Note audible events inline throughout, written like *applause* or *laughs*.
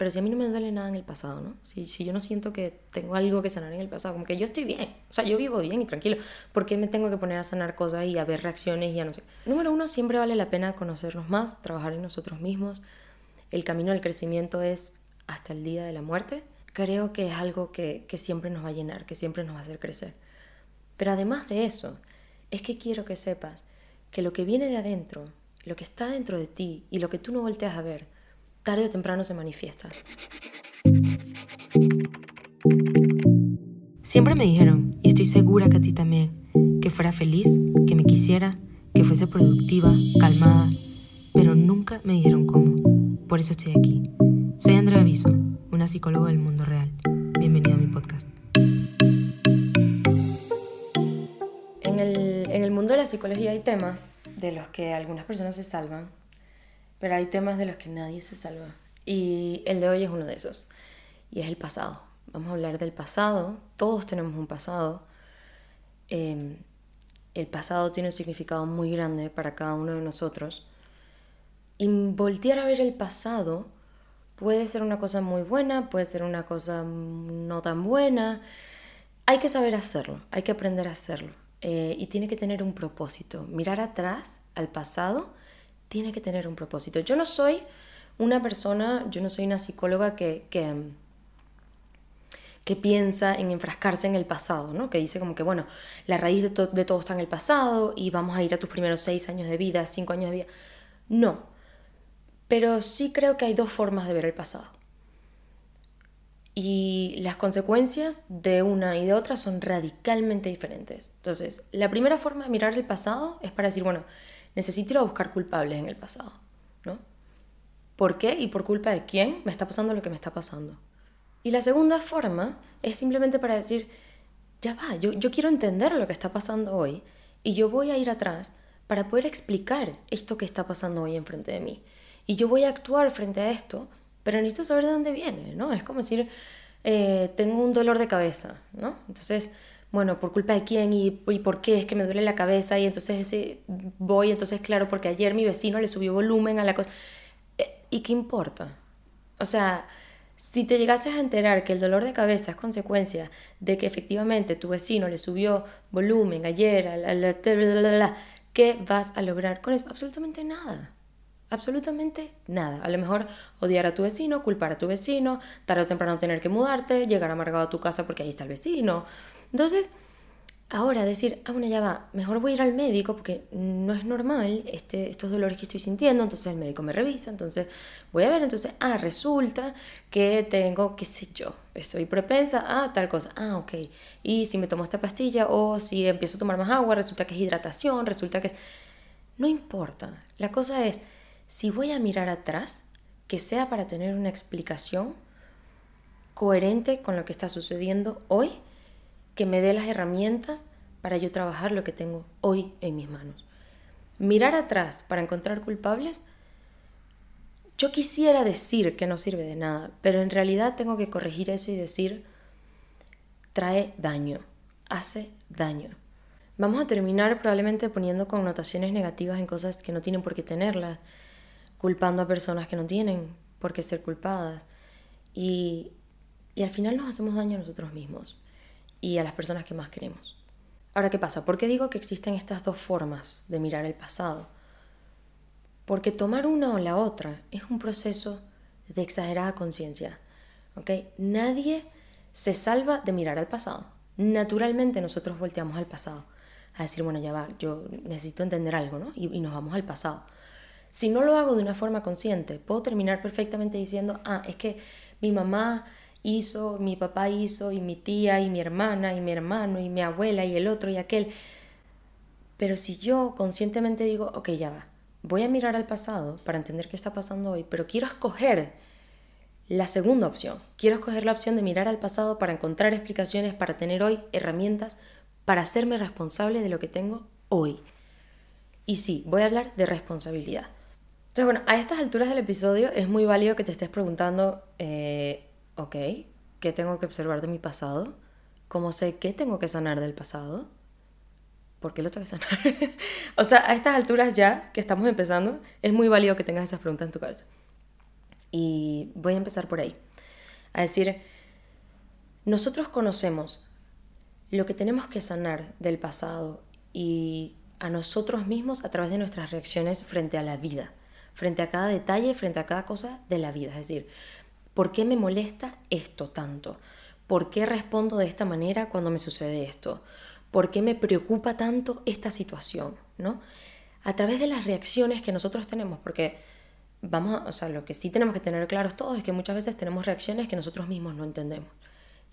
pero si a mí no me duele nada en el pasado, ¿no? Si, si yo no siento que tengo algo que sanar en el pasado, como que yo estoy bien, o sea, yo vivo bien y tranquilo, ¿por qué me tengo que poner a sanar cosas y a ver reacciones y ya no sé? Número uno, siempre vale la pena conocernos más, trabajar en nosotros mismos. El camino del crecimiento es hasta el día de la muerte. Creo que es algo que, que siempre nos va a llenar, que siempre nos va a hacer crecer. Pero además de eso, es que quiero que sepas que lo que viene de adentro, lo que está dentro de ti y lo que tú no volteas a ver, tarde o temprano se manifiesta. Siempre me dijeron, y estoy segura que a ti también, que fuera feliz, que me quisiera, que fuese productiva, calmada, pero nunca me dijeron cómo. Por eso estoy aquí. Soy Andrea Aviso, una psicóloga del mundo real. Bienvenida a mi podcast. En el, en el mundo de la psicología hay temas de los que algunas personas se salvan pero hay temas de los que nadie se salva. Y el de hoy es uno de esos. Y es el pasado. Vamos a hablar del pasado. Todos tenemos un pasado. Em, el pasado tiene un significado muy grande para cada uno de nosotros. Y voltear a ver el pasado puede ser una cosa muy buena, puede ser una cosa no tan buena. Hay que saber hacerlo, hay que aprender a hacerlo. Eh, y tiene que tener un propósito. Mirar atrás al pasado tiene que tener un propósito. Yo no soy una persona, yo no soy una psicóloga que, que, piensa en enfrascarse en el pasado, ¿no? que dice como que, bueno, la raíz de, de todo está en el pasado y vamos a ir a tus primeros seis años de vida, cinco años de vida. No, pero sí creo que hay dos formas de ver el pasado. Y las consecuencias de una y de otra son radicalmente diferentes. Entonces, la primera forma de mirar el pasado es para decir, bueno, necesito ir a buscar culpables en el pasado, ¿no? ¿Por qué y por culpa de quién me está pasando lo que me está pasando? Y la segunda forma es simplemente para decir, ya va, yo, quiero entender lo que está pasando hoy y yo voy a ir atrás para poder explicar esto que está pasando hoy enfrente de mí. Y yo voy a actuar frente a esto, pero necesito saber de dónde viene, ¿no? Es como decir, eh, tengo un dolor de cabeza, ¿no? Entonces, bueno, por culpa de quién y, por qué es que me duele la cabeza y entonces ese, voy, entonces claro, porque ayer mi vecino le subió volumen a la cosa. Eh, ¿Y qué importa? O sea, si te llegases a enterar que el dolor de cabeza es consecuencia de que efectivamente tu vecino le subió volumen ayer, a ¿qué vas a lograr con eso? Absolutamente nada. Absolutamente nada. A lo mejor odiar a tu vecino, culpar a tu vecino, tarde o temprano tener que mudarte, llegar amargado a tu casa porque ahí está el vecino. Entonces, ahora decir, ah, bueno, ya va, mejor voy a ir al médico porque no es normal este, estos dolores que estoy sintiendo, entonces el médico me revisa, entonces voy a ver, entonces, ah, resulta que tengo, qué sé yo, estoy propensa a tal cosa, ah, ok, y si me tomo esta pastilla o si empiezo a tomar más agua, resulta que es hidratación, resulta que es... No importa, la cosa es, si voy a mirar atrás, que sea para tener una explicación coherente con lo que está sucediendo hoy, que me dé las herramientas para yo trabajar lo que tengo hoy en mis manos. Mirar atrás para encontrar culpables, yo quisiera decir que no sirve de nada, pero en realidad tengo que corregir eso y decir, trae daño, hace daño. Vamos a terminar probablemente poniendo connotaciones negativas en cosas que no tienen por qué tenerlas, culpando a personas que no tienen por qué ser culpadas. Y, y al final nos hacemos daño a nosotros mismos y a las personas que más queremos. Ahora, ¿qué pasa? ¿Por qué digo que existen estas dos formas de mirar el pasado? Porque tomar una o la otra es un proceso de exagerada conciencia. Nadie se salva de mirar al pasado. Naturalmente nosotros volteamos al pasado a decir, bueno, ya va, yo necesito entender algo, ¿no? Y, y nos vamos al pasado. Si no lo hago de una forma consciente, puedo terminar perfectamente diciendo, ah, es que mi mamá hizo, mi papá hizo, y mi tía, y mi hermana, y mi hermano, y mi abuela, y el otro, y aquel. Pero si yo conscientemente digo, ok, ya va, voy a mirar al pasado para entender qué está pasando hoy, pero quiero escoger la segunda opción. Quiero escoger la opción de mirar al pasado para encontrar explicaciones, para tener hoy herramientas, para hacerme responsable de lo que tengo hoy. Y sí, voy a hablar de responsabilidad. Entonces, bueno, a estas alturas del episodio es muy válido que te estés preguntando, eh, ok, ¿qué tengo que observar de mi pasado? ¿Cómo sé qué tengo que sanar del pasado? ¿Por qué lo tengo que sanar? *laughs* o sea, a estas alturas ya que estamos empezando, es muy válido que tengas esas preguntas en tu cabeza. Y voy a empezar por ahí. A decir, nosotros conocemos lo que tenemos que sanar del pasado y a nosotros mismos a través de nuestras reacciones frente a la vida, frente a cada detalle, frente a cada cosa de la vida. Es decir, ¿por qué me molesta esto tanto? ¿Por qué respondo de esta manera cuando me sucede esto? ¿Por qué me preocupa tanto esta situación? ¿No? A través de las reacciones que nosotros tenemos, porque vamos, o sea, lo que sí tenemos que tener claros todos es que muchas veces tenemos reacciones que nosotros mismos no entendemos.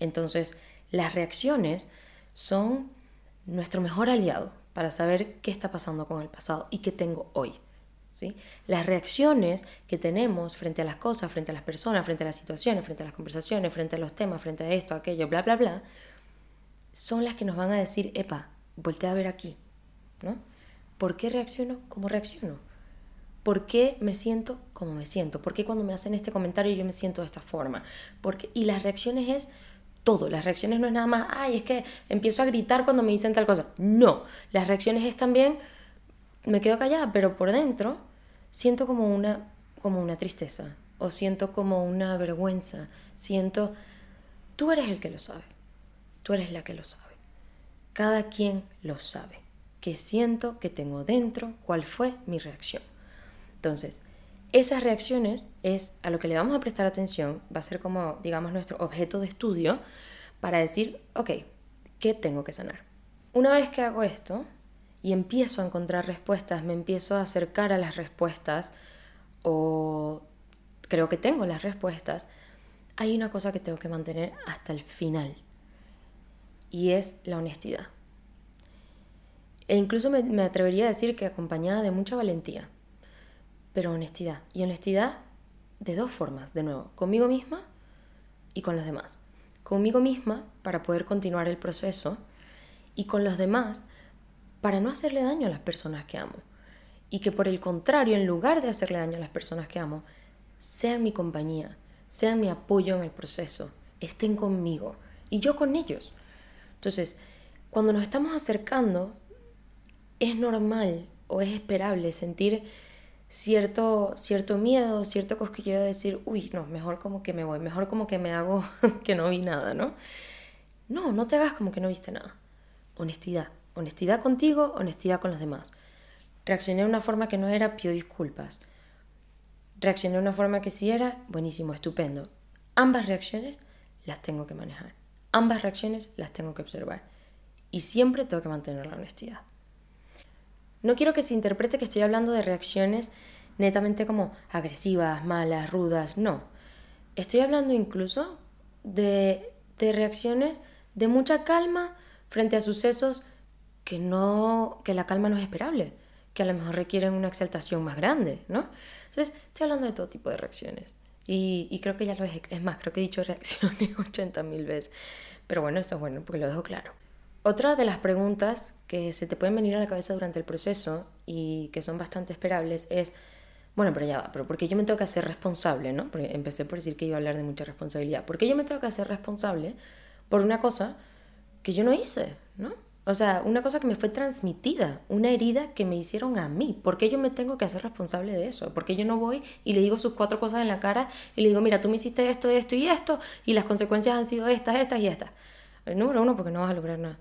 Entonces, las reacciones son nuestro mejor aliado para saber qué está pasando con el pasado y qué tengo hoy. ¿Sí? Las reacciones que tenemos frente a las cosas, frente a las personas, frente a las situaciones, frente a las conversaciones, frente a los temas, frente a esto, aquello, bla, bla, bla, son las que nos van a decir, epa, voltea a ver aquí. ¿no? ¿Por qué reacciono como reacciono? ¿Por qué me siento como me siento? ¿Por qué cuando me hacen este comentario yo me siento de esta forma? Porque, y las reacciones es todo. Las reacciones no es nada más, ay, es que empiezo a gritar cuando me dicen tal cosa. No, las reacciones es también, me quedo callada, pero por dentro siento como una, como una tristeza o siento como una vergüenza. Siento, tú eres el que lo sabe, tú eres la que lo sabe. Cada quien lo sabe. ¿Qué siento? ¿Qué tengo dentro? ¿Cuál fue mi reacción? Entonces, esas reacciones es a lo que le vamos a prestar atención, va a ser como, digamos, nuestro objeto de estudio para decir, ok, ¿qué tengo que sanar? Una vez que hago esto y empiezo a encontrar respuestas, me empiezo a acercar a las respuestas o creo que tengo las respuestas, hay una cosa que tengo que mantener hasta el final y es la honestidad. E incluso me, atrevería a decir que acompañada de mucha valentía pero honestidad. Y honestidad de dos formas, de nuevo, conmigo misma y con los demás. Conmigo misma para poder continuar el proceso y con los demás para no hacerle daño a las personas que amo. Y que por el contrario, en lugar de hacerle daño a las personas que amo, sean mi compañía, sean mi apoyo en el proceso, estén conmigo y yo con ellos. Entonces, cuando nos estamos acercando, es normal o es esperable sentir cierto, cierto miedo, cierto cosquilleo de decir, uy, no, mejor como que me voy, mejor como que me hago *laughs* que no vi nada, ¿no? No, no te hagas como que no viste nada. Honestidad. Honestidad contigo, honestidad con los demás. Reaccioné de una forma que no era, pido disculpas. Reaccioné de una forma que sí era, buenísimo, estupendo. Ambas reacciones las tengo que manejar. Ambas reacciones las tengo que observar. Y siempre tengo que mantener la honestidad. No quiero que se interprete que estoy hablando de reacciones netamente como agresivas, malas, rudas, no. Estoy hablando incluso de, de reacciones de mucha calma frente a sucesos que no que la calma no es esperable, que a lo mejor requieren una exaltación más grande, ¿no? Entonces, estoy hablando de todo tipo de reacciones. Y, y creo que ya lo es, es más, creo que he dicho *laughs* reacciones 80 mil veces. Pero bueno, eso es bueno, porque lo dejo claro. Otra de las preguntas que se te pueden venir a la cabeza durante el proceso y que son bastante esperables es, bueno, pero ya va, pero porque yo me tengo que hacer responsable, ¿no? Empecé por decir que iba a hablar de mucha responsabilidad. ¿Por qué yo me tengo que hacer responsable por una cosa que yo no hice, ¿no? O sea, una cosa que me fue transmitida, una herida que me hicieron a mí. ¿Por qué yo me tengo que hacer responsable de eso? ¿Por qué yo no voy y le digo sus cuatro cosas en la cara y le digo, mira, tú me hiciste esto, esto y esto, y las consecuencias han sido estas, estas y estas? número uno, porque no vas a lograr nada.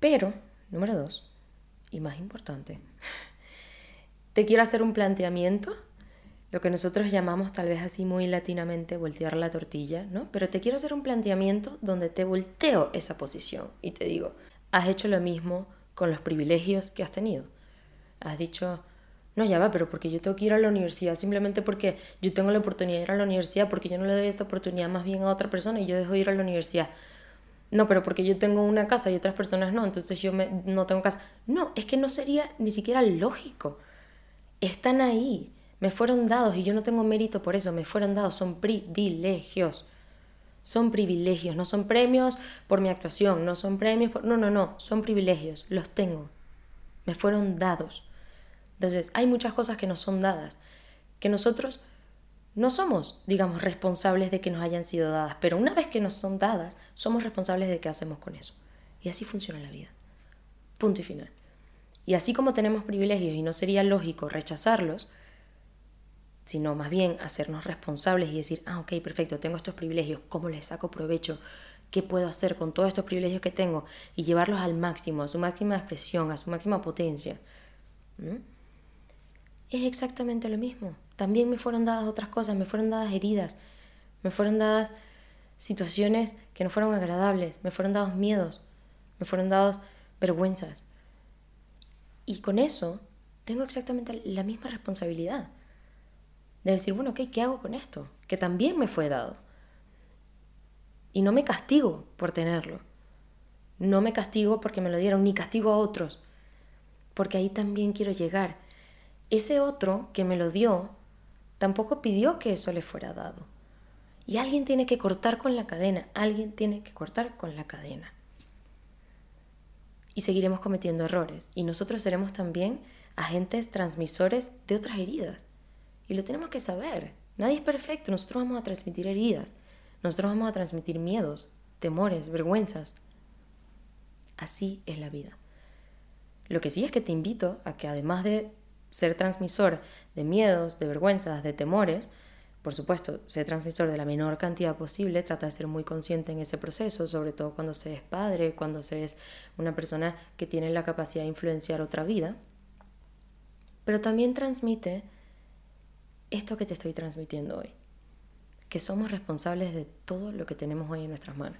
Pero, número dos, y más importante, *laughs* te quiero hacer un planteamiento, lo que nosotros llamamos tal vez así muy latinamente voltear la tortilla, ¿no? Pero te quiero hacer un planteamiento donde te volteo esa posición y te digo, has hecho lo mismo con los privilegios que has tenido. Has dicho, no, ya va, pero porque yo tengo que ir a la universidad simplemente porque yo tengo la oportunidad de ir a la universidad, porque yo no le doy esa oportunidad más bien a otra persona y yo dejo de ir a la universidad no, pero porque yo tengo una casa y otras personas no, entonces yo me, no tengo casa. No, es que no sería ni siquiera lógico. Están ahí, me fueron dados y yo no tengo mérito por eso, me fueron dados, son privilegios. Son privilegios, no son premios por mi actuación, no son premios por... No, no, no, son privilegios, los tengo. Me fueron dados. Entonces, hay muchas cosas que nos son dadas, que nosotros no somos, digamos, responsables de que nos hayan sido dadas, pero una vez que nos son dadas, somos responsables de qué hacemos con eso. Y así funciona la vida. Punto y final. Y así como tenemos privilegios y no sería lógico rechazarlos, sino más bien hacernos responsables y decir, ah, ok, perfecto, tengo estos privilegios, ¿cómo les saco provecho? ¿Qué puedo hacer con todos estos privilegios que tengo? Y llevarlos al máximo, a su máxima expresión, a su máxima potencia. Es exactamente lo mismo. También me fueron dadas otras cosas, me fueron dadas heridas, me fueron dadas situaciones que no fueron agradables, me fueron dados miedos, me fueron dados vergüenzas. Y con eso tengo exactamente la misma responsabilidad. De decir, bueno, ¿qué hago con esto? Que también me fue dado. Y no me castigo por tenerlo. No me castigo porque me lo dieron, ni castigo a otros. Porque ahí también quiero llegar. Ese otro que me lo dio tampoco pidió que eso le fuera dado. Y alguien tiene que cortar con la cadena, alguien tiene que cortar con la cadena. Y seguiremos cometiendo errores. Y nosotros seremos también agentes transmisores de otras heridas. Y lo tenemos que saber. Nadie es perfecto, nosotros vamos a transmitir heridas. Nosotros vamos a transmitir miedos, temores, vergüenzas. Así es la vida. Lo que sí es que te invito a que además de ser transmisor de miedos, de vergüenzas, de temores, por supuesto, ser transmisor de la menor cantidad posible, trata de ser muy consciente en ese proceso, sobre todo cuando se es padre, cuando se es una persona que tiene la capacidad de influenciar otra vida. Pero también transmite esto que te estoy transmitiendo hoy que somos responsables de todo lo que tenemos hoy en nuestras manos.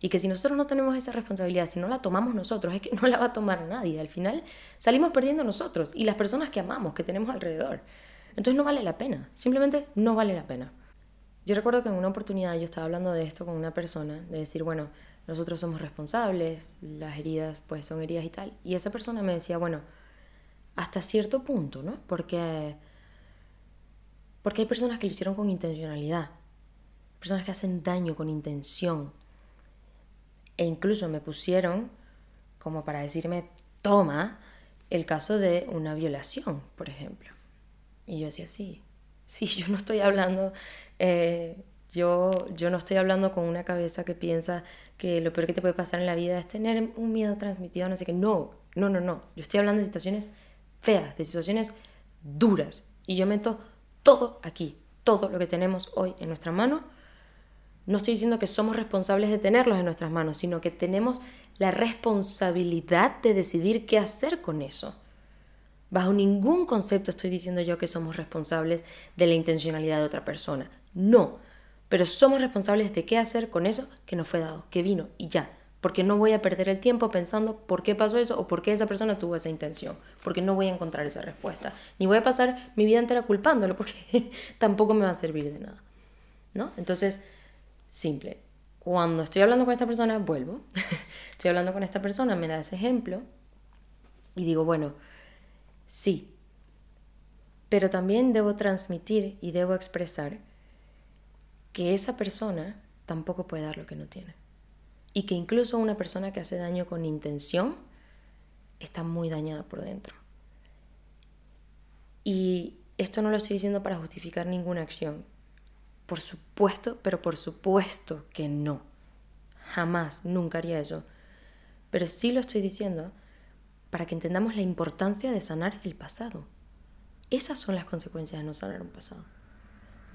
Y que si nosotros no tenemos esa responsabilidad, si no la tomamos nosotros, es que *laughs* no la va a tomar nadie. Al final salimos perdiendo nosotros y las personas que amamos, que tenemos alrededor. Entonces no vale la pena, simplemente no vale la pena. Yo recuerdo que en una oportunidad yo estaba hablando de esto con una persona, de decir, bueno, nosotros somos responsables, las heridas pues son heridas y tal. Y esa persona me decía, bueno, hasta cierto punto, ¿no? Porque, porque hay personas que lo hicieron con intencionalidad personas que hacen daño con intención. E incluso me pusieron como para decirme, toma el caso de una violación, por ejemplo. Y yo decía, sí, sí, yo no estoy hablando, eh, yo, yo no estoy hablando con una cabeza que piensa que lo peor que te puede pasar en la vida es tener un miedo transmitido, no sé qué. No, no, no, no. Yo estoy hablando de situaciones feas, de situaciones duras. Y yo meto todo aquí, todo lo que tenemos hoy en nuestra mano no estoy diciendo que somos responsables de tenerlos en nuestras manos, sino que tenemos la responsabilidad de decidir qué hacer con eso. Bajo ningún concepto estoy diciendo yo que somos responsables de la intencionalidad de otra persona. No, pero somos responsables de qué hacer con eso que nos fue dado, que vino y ya. Porque no voy a perder el tiempo pensando por qué pasó eso o por qué esa persona tuvo esa intención. Porque no voy a encontrar esa respuesta. Ni voy a pasar mi vida entera culpándolo *laughs* porque tampoco me va a servir de nada. ¿No? Entonces, Simple. Cuando estoy hablando con esta persona, vuelvo. *laughs* estoy hablando con esta persona, me da ese ejemplo y digo, bueno, sí, pero también debo transmitir y debo expresar que esa persona tampoco puede dar lo que no tiene. Y que incluso una persona que hace daño con intención está muy dañada por dentro. Y esto no lo estoy diciendo para justificar ninguna acción. Por supuesto, pero por supuesto que no. Jamás, nunca haría eso. Pero sí lo estoy diciendo para que entendamos la importancia de sanar el pasado. Esas son las consecuencias de no sanar un pasado.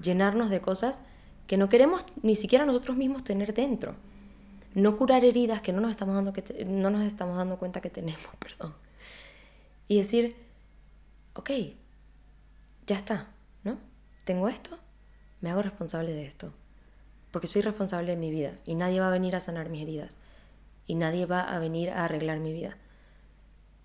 Llenarnos de cosas que no queremos ni siquiera nosotros mismos tener dentro. No curar heridas que no nos estamos dando, que no nos estamos dando cuenta que tenemos, *laughs* perdón. Y decir, ok, ya está, ¿no? Tengo esto, me hago responsable de esto, porque soy responsable de mi vida y nadie va a venir a sanar mis heridas y nadie va a venir a arreglar mi vida.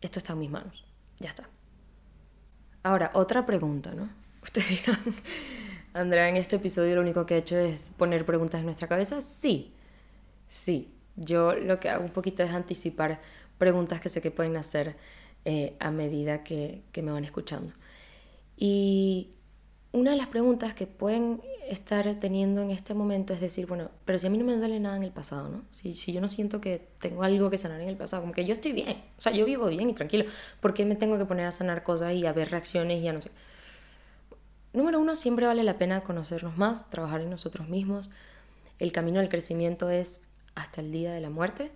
Esto está en mis manos, ya está. Ahora, otra pregunta, ¿no? *laughs* Ustedes dirán, Andrea, en este episodio lo único que he hecho es poner preguntas en nuestra cabeza. Sí, sí. Yo lo que hago un poquito es anticipar preguntas que sé que pueden hacer eh, a medida que, que me van escuchando. Y una de las preguntas que pueden estar teniendo en este momento es decir, bueno, pero si a mí no me duele nada en el pasado, ¿no? Si, si yo no siento que tengo algo que sanar en el pasado, como que yo estoy bien, o sea, yo vivo bien y tranquilo, ¿por qué me tengo que poner a sanar cosas y a ver reacciones y ya no sé? Número uno, siempre vale la pena conocernos más, trabajar en nosotros mismos. El camino del crecimiento es hasta el día de la muerte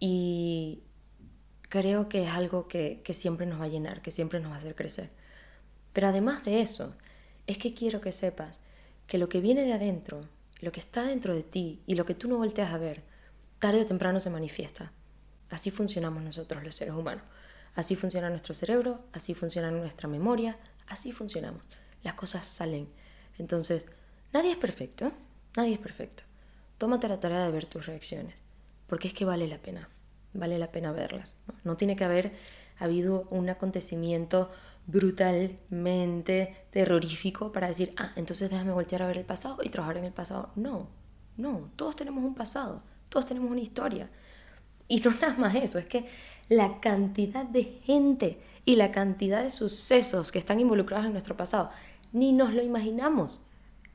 y creo que es algo que, que siempre nos va a llenar, que siempre nos va a hacer crecer. Pero además de eso, es que quiero que sepas que lo que viene de adentro, lo que está dentro de ti y lo que tú no volteas a ver, tarde o temprano se manifiesta. Así funcionamos nosotros los seres humanos. Así funciona nuestro cerebro, así funciona nuestra memoria, así funcionamos. Las cosas salen. Entonces, nadie es perfecto, nadie es perfecto. Tómate la tarea de ver tus reacciones, porque es que vale la pena, vale la pena verlas. No, tiene que haber habido un acontecimiento brutalmente terrorífico para decir, ah, entonces déjame voltear a ver el pasado y trabajar en el pasado. No, no, todos tenemos un pasado, todos tenemos una historia. Y no *laughs* nada más eso, es que la cantidad de gente y la cantidad de sucesos que están involucrados en nuestro pasado, ni nos lo imaginamos,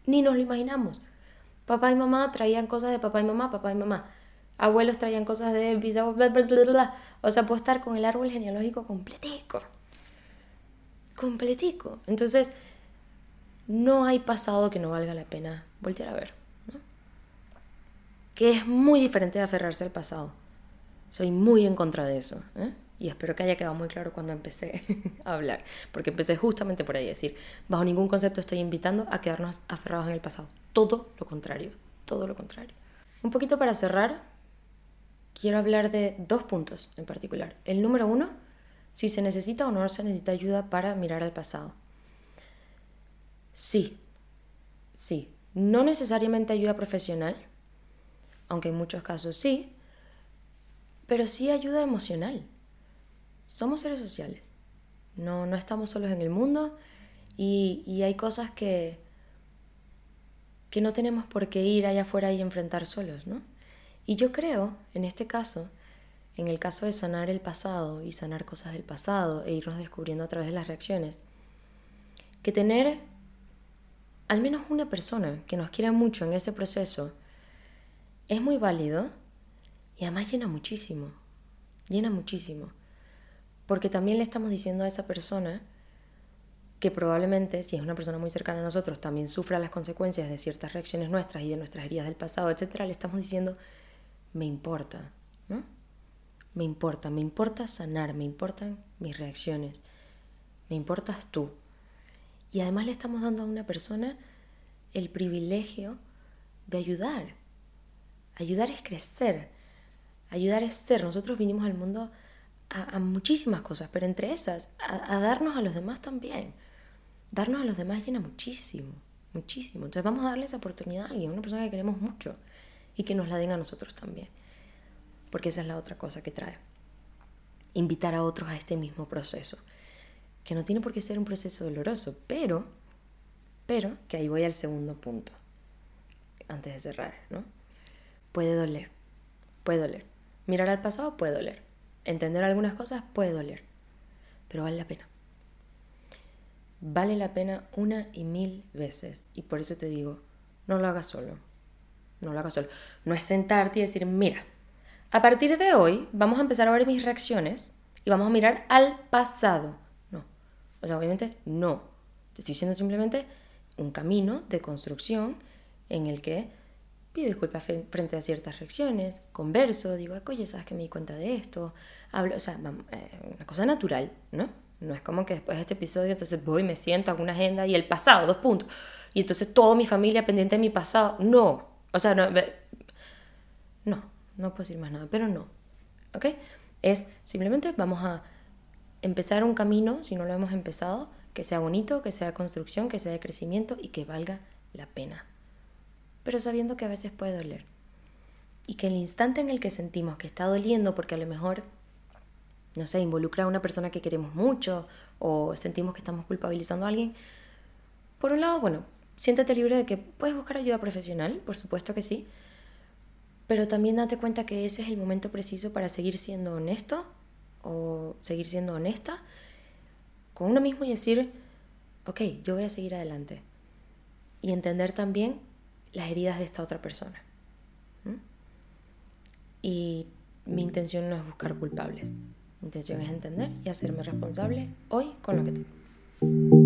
ni nos lo imaginamos. Papá y mamá traían cosas de papá y mamá, papá y mamá. Abuelos traían cosas de bisabuelos, O sea, puedo estar con el árbol genealógico completico. Completico. Entonces, no hay pasado que no valga la pena voltear a ver. Que es muy diferente de aferrarse al pasado. Soy muy en contra de eso. ¿eh? Y espero que haya quedado muy claro cuando empecé *laughs* a hablar. Porque empecé justamente por ahí, decir, bajo ningún concepto estoy invitando a quedarnos aferrados en el pasado. Todo lo contrario. Todo lo contrario. Un poquito para cerrar, quiero hablar de dos puntos en particular. El número uno, si se necesita o no se necesita ayuda para mirar al pasado. Sí, sí. No necesariamente ayuda profesional, aunque en muchos casos sí, pero sí ayuda emocional. Somos seres sociales. No, no estamos solos en el mundo y, y hay cosas que, que no tenemos por qué ir allá afuera y enfrentar solos, ¿no? Y yo creo, en este caso, en el caso de sanar el pasado y sanar cosas del pasado e irnos descubriendo a través de las reacciones, que tener al menos una persona que nos quiera mucho en ese proceso es muy válido y además llena muchísimo, llena muchísimo. Porque también le estamos diciendo a esa persona que probablemente, si es una persona muy cercana a nosotros, también sufra las consecuencias de ciertas reacciones nuestras y de nuestras heridas del pasado, etc., le estamos diciendo, me importa. Me importa, me importa sanar, me importan mis reacciones, me importas tú. Y además le estamos dando a una persona el privilegio de ayudar. Ayudar es crecer, Ayudar es ser. Nosotros vinimos al mundo a, muchísimas cosas, pero entre esas, a, darnos a los demás también. Darnos a los demás llena muchísimo, muchísimo. Entonces vamos a darle esa oportunidad a alguien, una persona que queremos mucho, y que nos la den a nosotros también. Porque esa es la otra cosa que trae. Invitar a otros a este mismo proceso. Que no tiene por qué ser un proceso doloroso, pero, pero, que ahí voy al segundo punto, antes de cerrar, ¿no? Puede doler, puede doler Mirar al pasado puede doler. Entender algunas cosas puede doler. Pero vale la pena. Vale la pena una y mil veces. Y por eso te digo, no lo hagas solo. No lo hagas solo. No es sentarte y decir, mira, a partir de hoy vamos a empezar a ver mis reacciones y vamos a mirar al pasado. No. O sea, obviamente no. Te estoy diciendo simplemente un camino de construcción en el que pido disculpas frente a ciertas reacciones, converso, digo, oye, ¿sabes que me di cuenta de esto? Hablo, o sea, eh, una cosa natural, ¿no? No es como que después de este episodio entonces voy, me siento, hago una agenda y el pasado, dos puntos. Y entonces toda mi familia pendiente de mi pasado. No. O sea, no, no, no puedo decir más nada, pero no. ¿Ok? Es simplemente vamos a empezar un camino, si no lo hemos empezado, que sea bonito, que sea construcción, que sea de crecimiento y que valga la pena pero sabiendo que a veces puede doler. Y que el instante en el que sentimos que está doliendo, porque a lo mejor, no sé, involucra a una persona que queremos mucho o sentimos que estamos culpabilizando a alguien, por un lado, bueno, siéntate libre de que puedes buscar ayuda profesional, por supuesto que sí, pero también date cuenta que ese es el momento preciso para seguir siendo honesto o seguir siendo honesta con uno mismo y decir, ok, yo voy a seguir adelante. Y entender también las heridas de esta otra persona. Y mi intención no es buscar culpables. Mi intención es entender y hacerme responsable hoy con lo que tengo.